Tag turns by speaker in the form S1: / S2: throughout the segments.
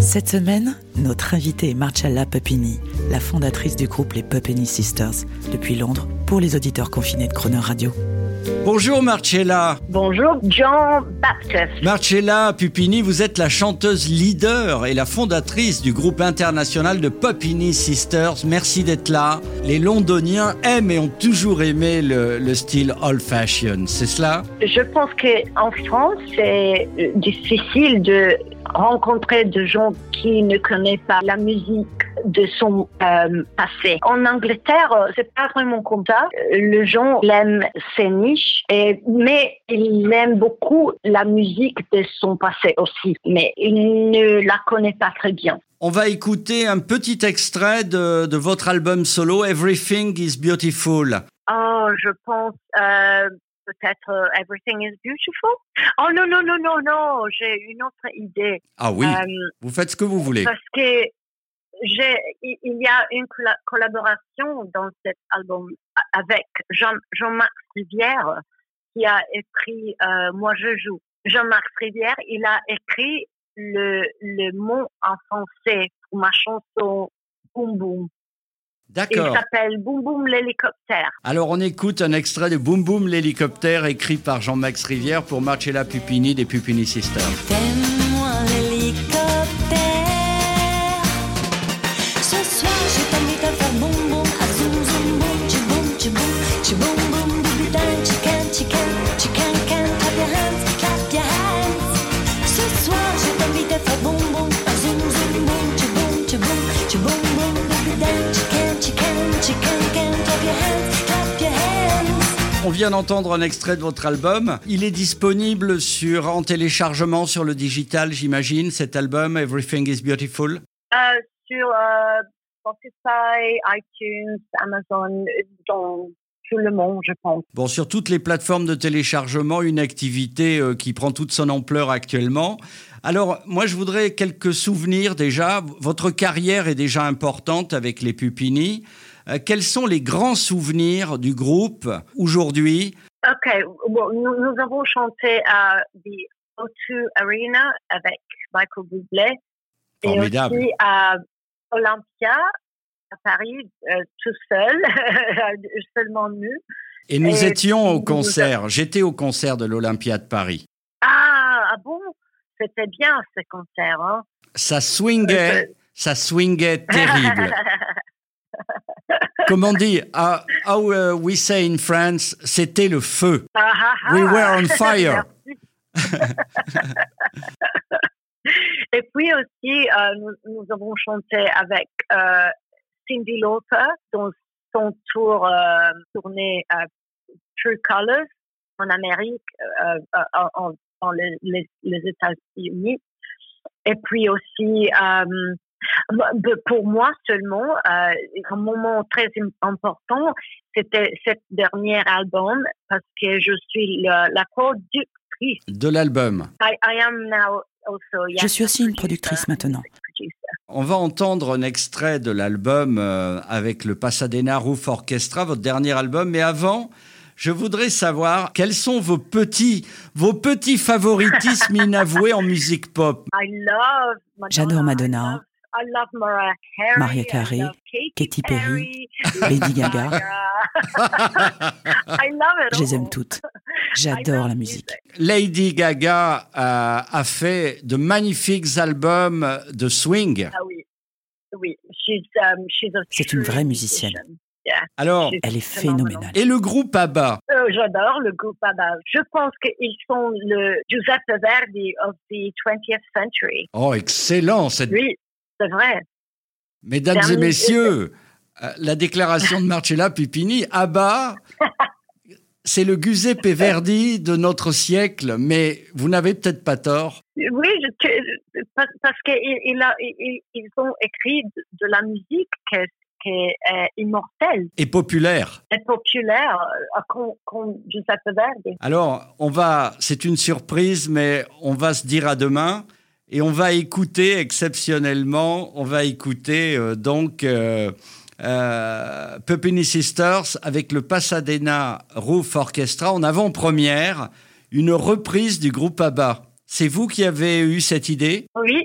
S1: Cette semaine, notre invitée est Marcella Pupini, la fondatrice du groupe les Pupini Sisters, depuis Londres, pour les auditeurs confinés de Croner Radio.
S2: Bonjour Marcella.
S3: Bonjour, John Baptist.
S2: Marcella Pupini, vous êtes la chanteuse leader et la fondatrice du groupe international de Pupini Sisters. Merci d'être là. Les Londoniens aiment et ont toujours aimé le, le style old fashion, c'est cela?
S3: Je pense qu'en France, c'est difficile de rencontrer des gens qui ne connaissent pas la musique de son euh, passé. En Angleterre, euh, c'est pas vraiment comme ça. Euh, Le gens aiment ses niches, et, mais il aime beaucoup la musique de son passé aussi. Mais il ne la connaît pas très bien.
S2: On va écouter un petit extrait de, de votre album solo Everything is Beautiful.
S3: Oh, je pense euh, peut-être euh, Everything is Beautiful. Oh non, non, non, non, non, j'ai une autre idée.
S2: Ah oui,
S3: Euh,
S2: vous faites ce que vous voulez.
S3: parce que j'ai, il y a une colla- collaboration dans cet album avec Jean, Jean-Marc Rivière qui a écrit euh, Moi je joue. Jean-Marc Rivière, il a écrit le, le mot en français pour ma chanson Boum Boum. Il
S2: D'accord.
S3: s'appelle Boum Boum l'hélicoptère.
S2: Alors on écoute un extrait de Boom Boom l'hélicoptère écrit par Jean-Max Rivière pour Marcella Pupini des Pupini Sisters. Vient d'entendre un extrait de votre album. Il est disponible sur, en téléchargement sur le digital, j'imagine, cet album Everything is Beautiful.
S3: Euh, sur euh, Spotify, iTunes, Amazon, dans tout le monde, je pense.
S2: Bon, sur toutes les plateformes de téléchargement, une activité euh, qui prend toute son ampleur actuellement. Alors, moi, je voudrais quelques souvenirs déjà. Votre carrière est déjà importante avec les Pupini. Euh, quels sont les grands souvenirs du groupe aujourd'hui
S3: OK, nous, nous avons chanté à The O2 Arena avec Michael Bublé et
S2: Formidable.
S3: aussi à Olympia à Paris, euh, tout seul, seulement nous.
S2: Et nous
S3: Et
S2: étions au
S3: nous
S2: concert. J'étais au concert de l'Olympia de Paris.
S3: Ah, ah bon, c'était bien ce concert. Hein?
S2: Ça swingait, ça swingait terrible. Comme on dit, uh, how uh, we say in France, c'était le feu.
S3: Ah, ah, ah.
S2: We were on fire.
S3: Et puis aussi, euh, nous, nous avons chanté avec euh, Cindy Lauper dans son tour euh, tournée euh, True Colors en Amérique, euh, en, en- les, États-Unis. Et puis aussi, pour moi seulement, euh, un moment très im- important, c'était cet dernier album parce que je suis la, la productrice.
S2: De l'album.
S3: I, I am now also, yes,
S1: Je suis aussi une
S3: producer
S1: productrice maintenant.
S2: On va entendre un extrait de l'album euh, avec le Pasadena Roof Orchestra, votre dernier album. Mais avant, je voudrais savoir quels sont vos petits, vos petits favoritismes inavoués en musique pop?
S3: I love Madonna.
S1: J'adore Madonna.
S3: Mariah Carey. Love Katy,
S1: Perry, Lady Gaga.
S3: I love it
S1: Je les aime toutes. J'adore la musique.
S2: Lady Gaga euh, a fait de magnifiques albums de swing.
S3: Ah oui, oui. She's, um,
S1: C'est une vraie musicienne.
S3: Yeah.
S2: Alors,
S1: Elle est phénoménale.
S2: et le groupe ABBA?
S3: Euh, J'adore le groupe ABBA. Je pense qu'ils sont le Giuseppe Verdi of the 20th century.
S2: Oh, excellent cette...
S3: Oui, c'est vrai.
S2: Mesdames et messieurs, euh, la déclaration de Marcella Pipini, ABBA, c'est le Giuseppe Verdi de notre siècle, mais vous n'avez peut-être pas tort.
S3: Oui, je- parce, qu'ils ont écrit de, la musique que qui est, est immortelle
S2: Et populaire.
S3: et populaire, euh, comme, comme Giuseppe Verdi.
S2: Alors, on va, c'est une surprise, mais on va se dire à demain et on va écouter exceptionnellement, on va écouter euh, donc euh, euh, Sisters avec le Pasadena Roof Orchestra en avant-première, une reprise du groupe ABBA. C'est vous qui avez eu cette idée?
S3: Oui.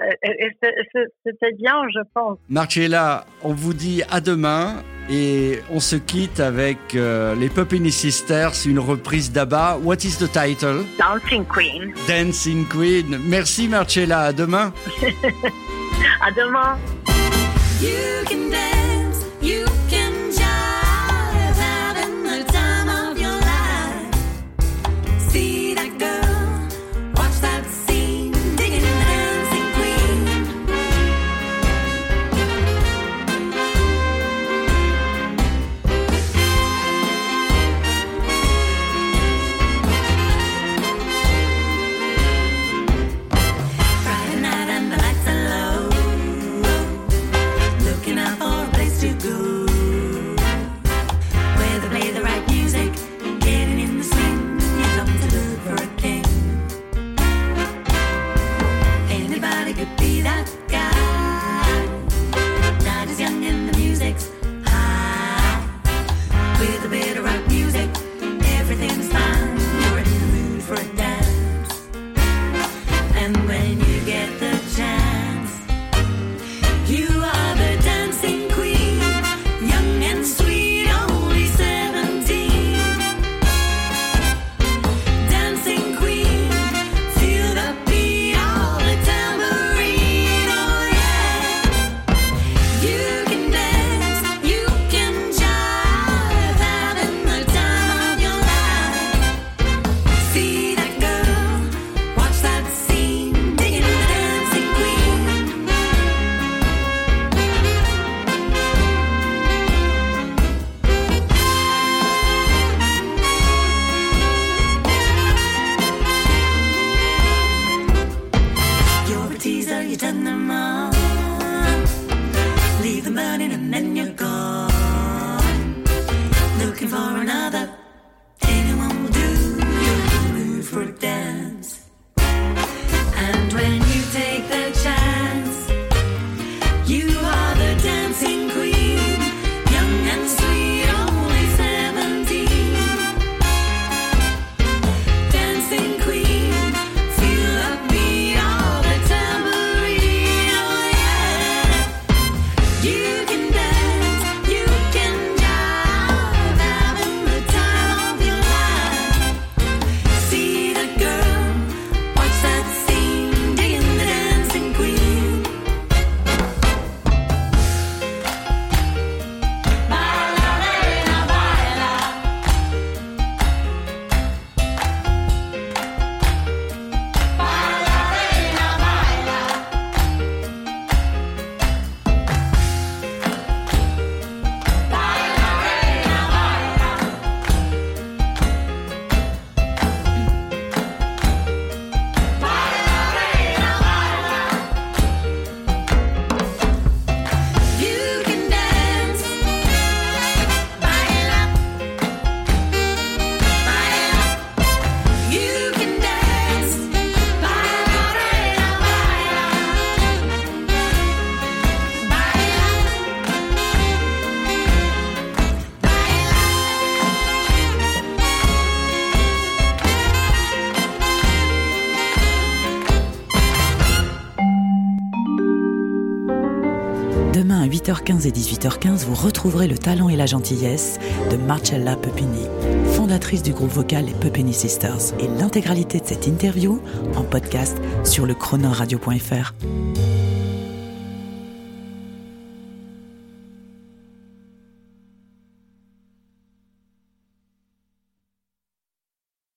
S3: Euh, et c'est- c'est- C'était bien, je pense.
S2: Marcella, on vous dit à demain et on se quitte avec euh, les Puppini Sisters, une reprise d'ABBA. What is the title?
S3: Dancing Queen.
S2: Dancing Queen. Merci Marcella, à demain.
S3: À demain.
S4: You can dance, you Them burning and then you're gone. Looking for another, anyone will do. You're in for a dance.
S1: 17h15 et 18h15, vous retrouverez le talent et la gentillesse de Marcella Pepini, fondatrice du groupe vocal Les Pepini Sisters, et l'intégralité de cette interview en podcast sur le chronoradio.fr.